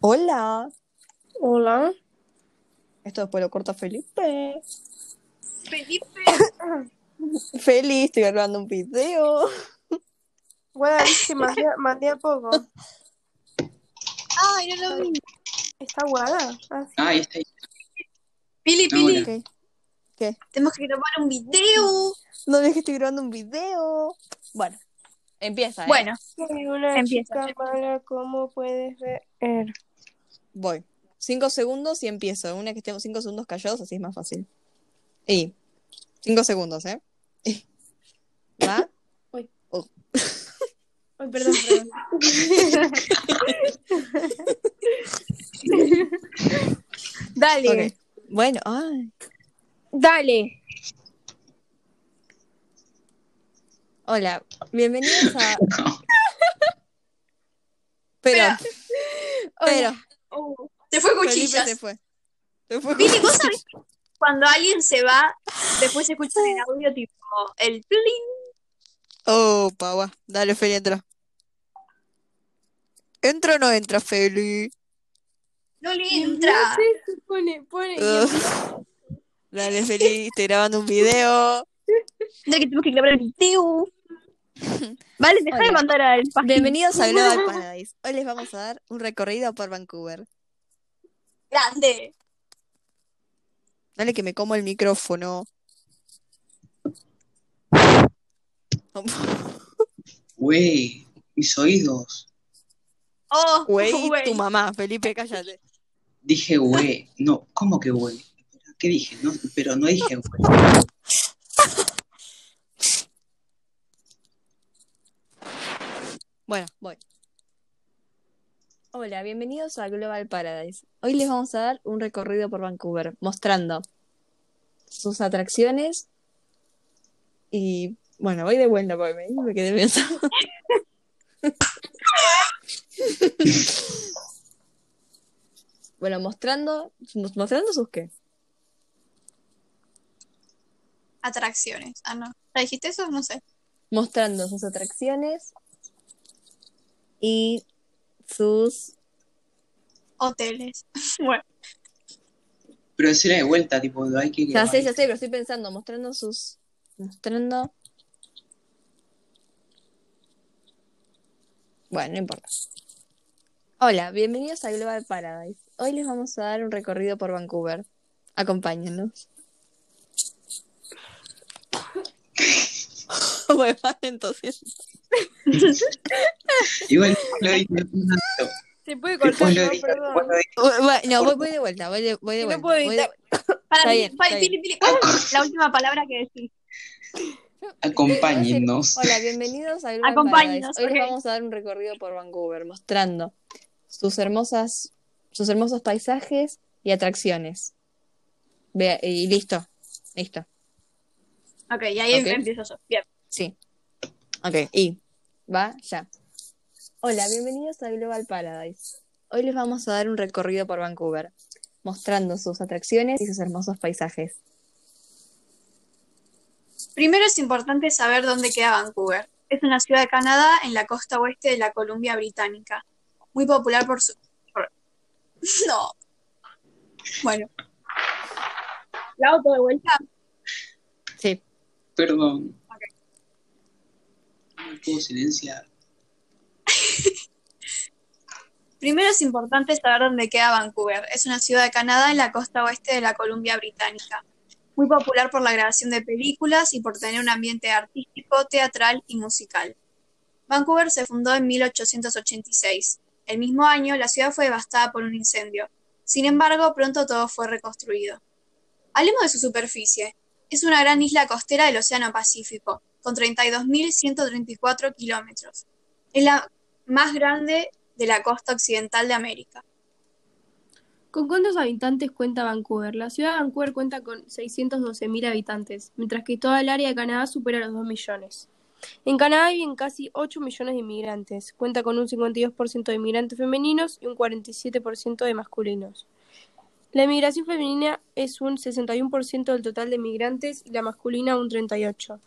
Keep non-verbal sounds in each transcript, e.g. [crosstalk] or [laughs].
Hola, Hola. esto después lo corta Felipe. Felipe. [coughs] Feliz, estoy grabando un video. Bueno, viste, mandé, mandé a poco. Ay, no lo vi. ¿Está guada? Ah, sí. Ah, ahí está. ahí. Pili, Ah, Pili, bueno. Ok. tenemos que grabar un video. No ves que estoy grabando un video. Bueno, empieza, ¿eh? Bueno, Soy una Empieza. chica mala, ¿cómo puedes ver? Voy. Cinco segundos y empiezo. Una que estemos cinco segundos callados, así es más fácil. Y cinco segundos, ¿eh? Y- [laughs] ¿Va? Ay, perdón, perdón. [laughs] Dale. Bueno, ay. Dale. Hola, bienvenidos a. [laughs] Pero, [laughs] pero, Oh, te fue Felipe cuchillas. se fue. Se fue. Pili, ¿vos sabés que cuando alguien se va, después se escucha en el [laughs] audio tipo el plin? Oh, pava. Dale, Feli, entra. ¿Entra o no entra, Feli? No le No entra. pone, pone. Dale, Feli, estoy grabando un video. Ya que tenemos que grabar el video. Vale, deja de mandar al. Bienvenidos a Global [laughs] Paradise. Hoy les vamos a dar un recorrido por Vancouver. Grande. Dale que me como el micrófono. Güey, mis oídos. Oh, Güey, güey. tu mamá, Felipe, cállate. Dije güey. No, ¿cómo que güey? ¿Qué dije? No, pero no dije güey. [laughs] Bueno, voy. Hola, bienvenidos a Global Paradise. Hoy les vamos a dar un recorrido por Vancouver, mostrando sus atracciones y bueno, voy de vuelta porque me, me quedé pensando. bueno, mostrando, mostrando sus qué. Atracciones. Ah, no. ¿Ya dijiste eso? No sé. Mostrando sus atracciones y sus Hoteles. [laughs] bueno, Pero decirle de vuelta, tipo, hay que Ya sé, ya sé, pero estoy pensando, mostrando sus. Mostrando. Bueno, no importa. Hola, bienvenidos a Global Paradise. Hoy les vamos a dar un recorrido por Vancouver. Acompáñenos. [laughs] bueno, entonces. Igual lo. Se puede cortar, no, perdón. no, voy, voy de vuelta, voy de, voy de Y no vuelta. puedo voy de- evitar. para Está mí, bien, para- está Pili, Pili, ¿cuál es la última palabra que decís? Acompáñennos. [laughs] Hola, bienvenidos a Acompáñenos, Paradise. Hoy vamos a dar un recorrido por Vancouver, mostrando sus hermosas, sus hermosos paisajes y atracciones. Vea, y listo, listo. Ok, y ahí Ok. empiezo yo. Bien. Sí. Ok, y va ya. Hola, bienvenidos a Global Paradise. Hoy les vamos a dar un recorrido por Vancouver, mostrando sus atracciones y sus hermosos paisajes. Primero es importante saber dónde queda Vancouver. Es una ciudad de Canadá en la costa oeste de la Columbia Británica. Muy popular por su... por- [laughs] No. Bueno. ¿La auto de vuelta? Sí. Perdón. Silenciar. Primero es importante saber dónde queda Vancouver. Es una ciudad de Canadá en la costa oeste de la Columbia Británica. Muy popular por la grabación de películas y por tener un ambiente artístico, teatral y musical. Vancouver se fundó en 1886. El mismo año, la ciudad fue devastada por un incendio. Sin embargo, pronto todo fue reconstruido. Hablemos de su superficie. Es una gran isla costera del Océano Pacífico, con 32.134 kilómetros. Es la más grande de la costa occidental de América. ¿Con cuántos habitantes cuenta Vancouver? La ciudad de Vancouver cuenta con 612.000 habitantes, mientras que toda el área de Canadá supera los 2 millones. En Canadá viven casi 8 millones de inmigrantes. Cuenta con un 52% de inmigrantes femeninos y un 47% de masculinos. La inmigración femenina es un 61% del total de inmigrantes y la masculina un 38%.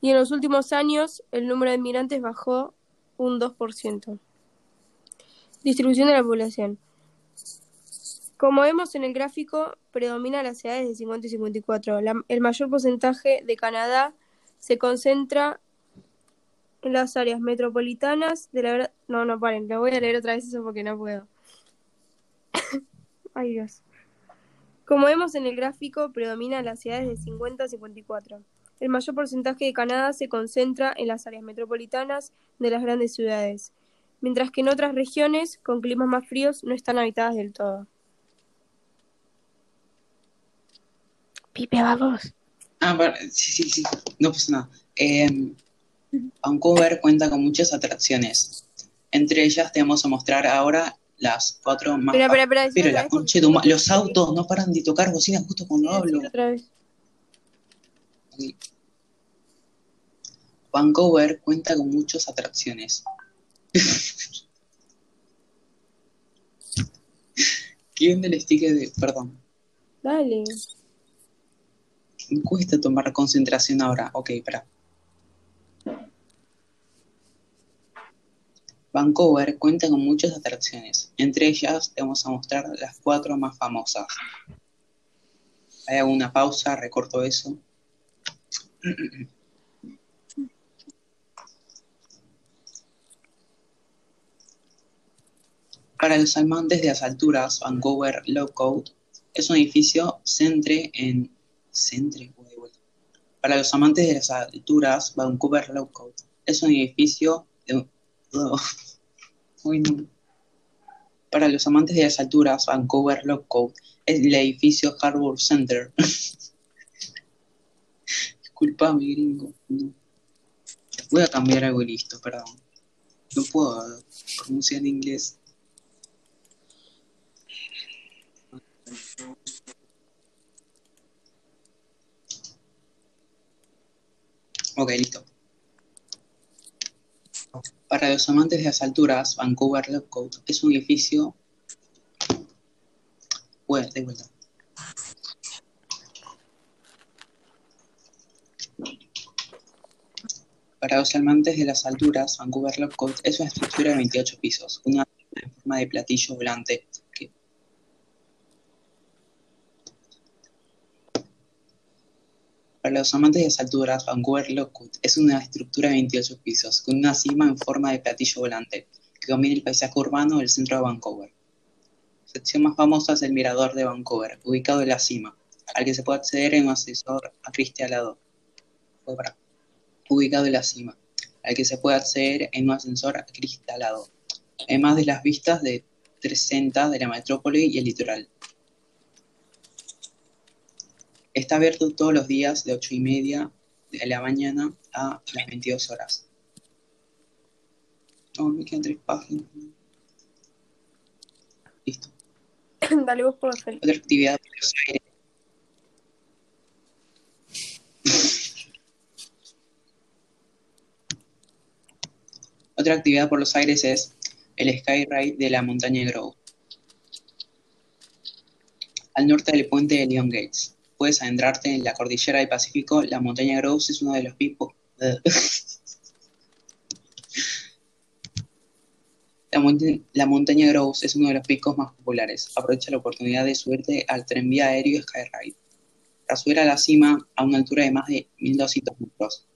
Y en los últimos años el número de inmigrantes bajó un 2%. Distribución de la población. Como vemos en el gráfico, predomina las ciudades de 50 y 54. La- el mayor porcentaje de Canadá se concentra en las áreas metropolitanas de la... No, no, paren, lo voy a leer otra vez eso porque no puedo. [coughs] Ay, Dios. Como vemos en el gráfico, predomina las ciudades de 50 a 54. El mayor porcentaje de Canadá se concentra en las áreas metropolitanas de las grandes ciudades, mientras que en otras regiones, con climas más fríos, no están habitadas del todo. Pipe, vamos. Ah, pero- sí, sí, sí, no pasa nada. Eh, Vancouver cuenta con muchas atracciones. Entre ellas te vamos a mostrar ahora las cuatro más... Espera. decilo Pero otra la concha de Los autos no paran de tocar bocina justo cuando hablo. Decilo otra vez. Vancouver cuenta con muchas atracciones. [laughs] ¿Quién del sticker de... Perdón. Dale. Me cuesta tomar concentración ahora. Ok, espera. Vancouver cuenta con muchas atracciones. Entre ellas te vamos a mostrar las cuatro más famosas. Hay una pausa, recorto eso. Para los amantes de las alturas, Vancouver Lookout es un edificio centre en... Centre. Para los amantes de las alturas, Vancouver Lookout es un edificio de... [laughs] Uy, no. Para los amantes de las alturas, Vancouver Lookout es el edificio Harbour Center. [laughs] Disculpame, gringo. Voy a cambiar algo listo, perdón. No puedo pronunciar en inglés. Ok, listo. Para los amantes de las alturas, Vancouver Lookout es un edificio. Bueno, de vuelta. Para los amantes de las alturas, Vancouver Lookout es una estructura de 28 pisos, una en forma de platillo volante Para los amantes de las alturas, Vancouver Lookout es una estructura de 28 pisos, con una cima en forma de platillo volante, que domina el paisaje urbano del centro de Vancouver. La sección más famosa es el Mirador de Vancouver, ubicado en la cima, al que se puede acceder en un ascensor acristalado. Ubicado en la cima, al que se puede acceder en un ascensor acristalado, además de las vistas de 360 de la metrópoli y el litoral. Está abierto todos los días de 8 y media de la mañana a las 22 horas. Oh, me quedan tres páginas. Listo. [laughs] Dale vos por Feli. Otra actividad de Buenos Aires. Otra actividad por los aires es el Skyride de la montaña Grove. Al norte del puente de Leon Gates. Puedes adentrarte en la cordillera del Pacífico. La montaña Groves es uno de los picos. [laughs] La, montaña Groves es uno de los picos más populares. Aprovecha la oportunidad de subirte al tranvía aéreo Skyride. Para subir a la cima a una altura de más de 1200 metros.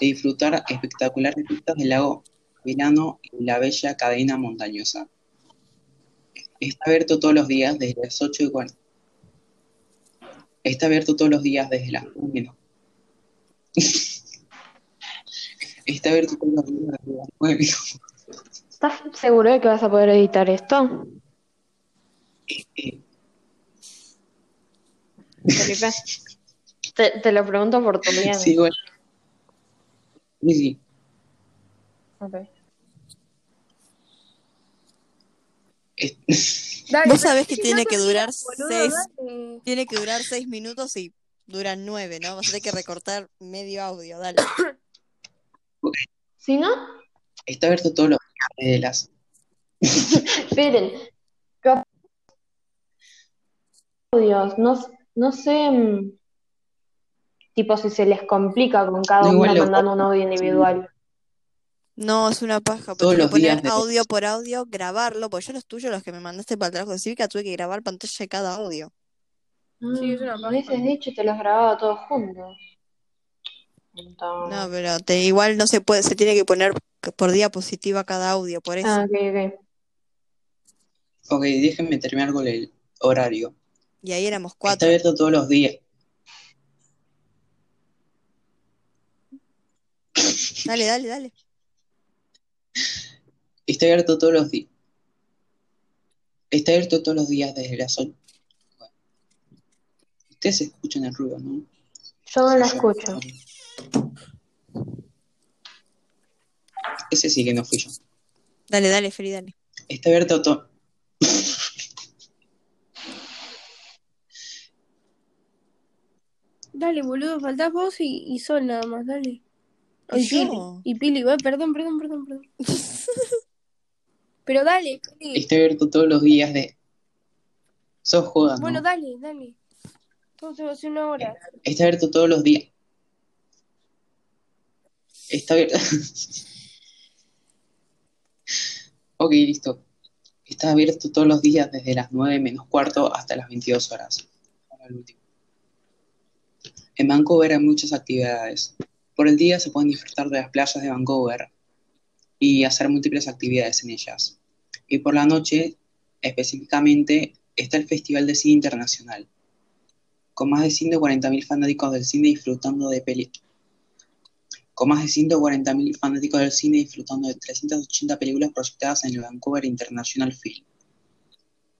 De disfrutar espectaculares vistas del lago Vilano y la bella cadena montañosa. Está abierto todos los días desde las 8 y 40. Está abierto todos los días desde las 1 menos. [laughs] Está abierto todos los días desde las 9 ¿Estás seguro de que vas a poder editar esto? Felipe. Te, te lo pregunto por tu bien. Sí, bueno. Sí, sí. Ok. Es- Dale, Vos sabés que tiene que durar boludo, seis, dale. tiene que durar seis minutos y duran nueve, ¿no? Vas a tener que recortar medio audio, dale. Si no, Está abierto todos los desde las. esperen. Audios, no, no sé. mm, Tipo, si se les complica con cada No, uno mandando un audio individual. No, es una paja, Todos los poner días de- audio por audio, grabarlo, porque yo los tuyos, los que me mandaste para el trabajo de cívica, tuve que grabar pantalla de cada audio. Sí, es una Me paja. hubieses dicho y te los grababa todos juntos. No, pero te, igual no se puede, se tiene que poner por diapositiva cada audio, por eso. Ah, ok, ok. Ok, déjenme terminar con el horario. Y ahí éramos Está cuatro. abierto todos los días. Dale, dale, dale. Está abierto todos los días. Está abierto todos los días desde las 8. Ustedes escuchan el ruido, ¿no? Yo no la escucho. Ese sí que no fui yo. Dale, dale, Feli, dale. Está abierto todo. Dale, boludo, faltás vos y, y Sol nada más, dale. ¿Y Pili. yo? Y Pili, va, perdón, perdón, perdón, perdón. Pero dale, Pili. Está abierto todos los días de. Sos jodas, Bueno, ¿no? dale, dale. Todo se va a hacer una hora. Está abierto todos los días. Está abierto. [laughs] ok, listo. Está abierto todos los días desde las 9 menos cuarto hasta las 22 horas. Ahora el último. En Vancouver hay muchas actividades. Por el día se pueden disfrutar de las playas de Vancouver y hacer múltiples actividades en ellas. Y por la noche, específicamente, está el Festival de Cine Internacional con más de 140.000 fanáticos del cine disfrutando de peli con más de 140.000 fanáticos del cine disfrutando de 380 películas proyectadas en el Vancouver International Film.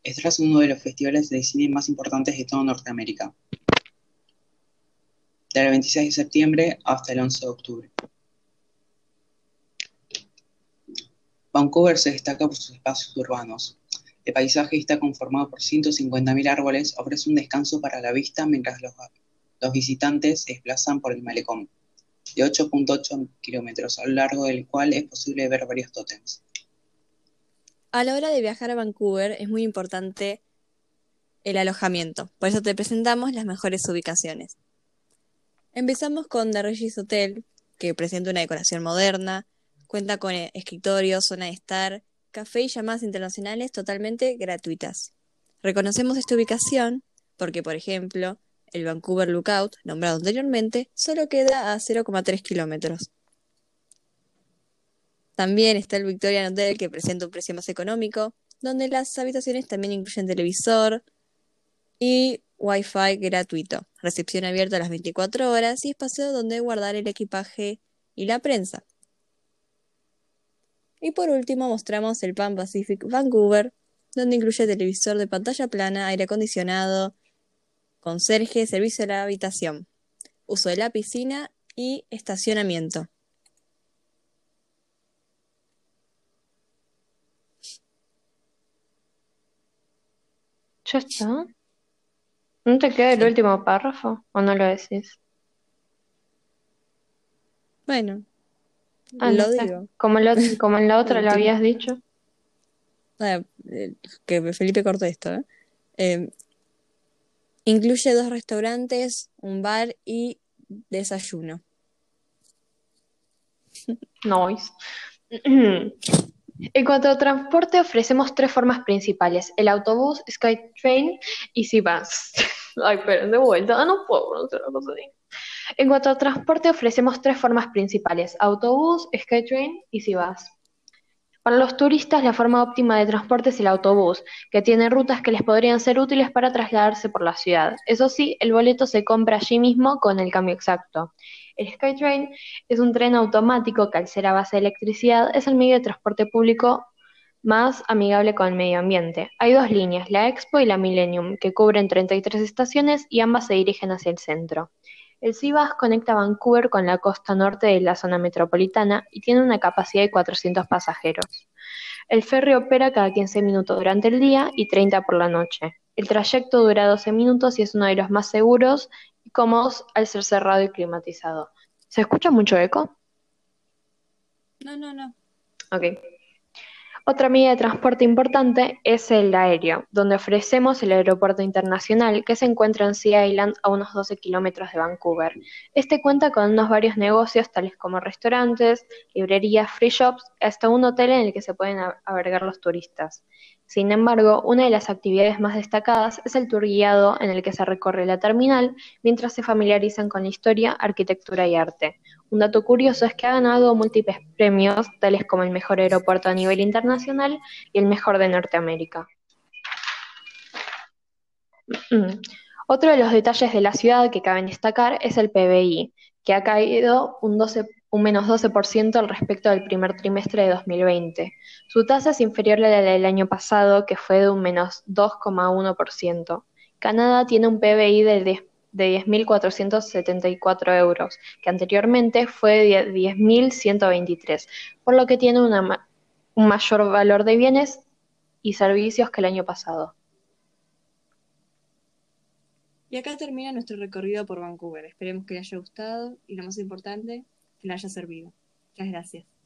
Este es uno de los festivales de cine más importantes de toda Norteamérica. Del 26 de septiembre hasta el 11 de octubre. Vancouver se destaca por sus espacios urbanos, el paisaje está conformado por 150.000 árboles, ofrece un descanso para la vista mientras los, los visitantes se desplazan por el malecón, de 8.8 kilómetros, a lo largo del cual es posible ver varios tótems. A la hora de viajar a Vancouver es muy importante el alojamiento, por eso te presentamos las mejores ubicaciones. Empezamos con The Regis Hotel, que presenta una decoración moderna, cuenta con eh, escritorio, zona de estar, café y llamadas internacionales totalmente gratuitas. Reconocemos esta ubicación porque, por ejemplo, el Vancouver Lookout, nombrado anteriormente, solo queda a 0,3 kilómetros. También está el Victorian Hotel, que presenta un precio más económico, donde las habitaciones también incluyen televisor y Wi-Fi gratuito, recepción abierta a las 24 horas y espacio donde guardar el equipaje y la prensa. Y por último mostramos el Pan Pacific Vancouver, donde incluye televisor de pantalla plana, aire acondicionado, conserje, servicio de la habitación, uso de la piscina y estacionamiento. ¿Ya está? ¿No te queda el último párrafo? ¿O no lo decís? Bueno, Ah, lo no sé. digo. Como, lo- [laughs] como en la otra lo habías dicho. Ah, eh, que Felipe cortó esto, ¿eh? Eh, incluye dos restaurantes, un bar y desayuno. Noise. En cuanto a transporte, ofrecemos tres formas principales: el autobús, SkyTrain y Seabus. Ay, pero de vuelta, no puedo pronunciar una cosa así. En cuanto a transporte, ofrecemos tres formas principales: autobús, SkyTrain y Seabus. Para los turistas, la forma óptima de transporte es el autobús, que tiene rutas que les podrían ser útiles para trasladarse por la ciudad. Eso sí, el boleto se compra allí mismo con el cambio exacto. El SkyTrain es un tren automático que al ser a base de electricidad es el medio de transporte público más amigable con el medio ambiente. Hay dos líneas, la Expo y la Millennium, que cubren 33 estaciones y ambas se dirigen hacia el centro. El Seabus conecta Vancouver con la costa norte de la zona metropolitana y tiene una capacidad de 400 pasajeros. El ferry opera cada 15 minutos durante el día y 30 por la noche. El trayecto dura 12 minutos y es uno de los más seguros y cómodos al ser cerrado y climatizado. ¿Se escucha mucho eco? No, no, no. Ok. Otra medida de transporte importante es el aéreo, donde ofrecemos el aeropuerto internacional que se encuentra en Sea Island a unos 12 kilómetros de Vancouver. Este cuenta con unos varios negocios tales como restaurantes, librerías, free shops, hasta un hotel en el que se pueden albergar los turistas. Sin embargo, una de las actividades más destacadas es el tour guiado en el que se recorre la terminal mientras se familiarizan con la historia, arquitectura y arte. Un dato curioso es que ha ganado múltiples premios, tales como el mejor aeropuerto a nivel internacional y el mejor de Norteamérica. Otro de los detalles de la ciudad que cabe destacar es el PBI, que ha caído un 12 un menos 12% al respecto del primer trimestre de 2020. Su tasa es inferior a la del año pasado, que fue de un menos 2,1%. Canadá tiene un PBI de 10.474 euros, que anteriormente fue de 10.123, por lo que tiene un mayor valor de bienes y servicios que el año pasado. Y acá termina nuestro recorrido por Vancouver. Esperemos que les haya gustado y lo más importante, que le haya servido. Muchas gracias.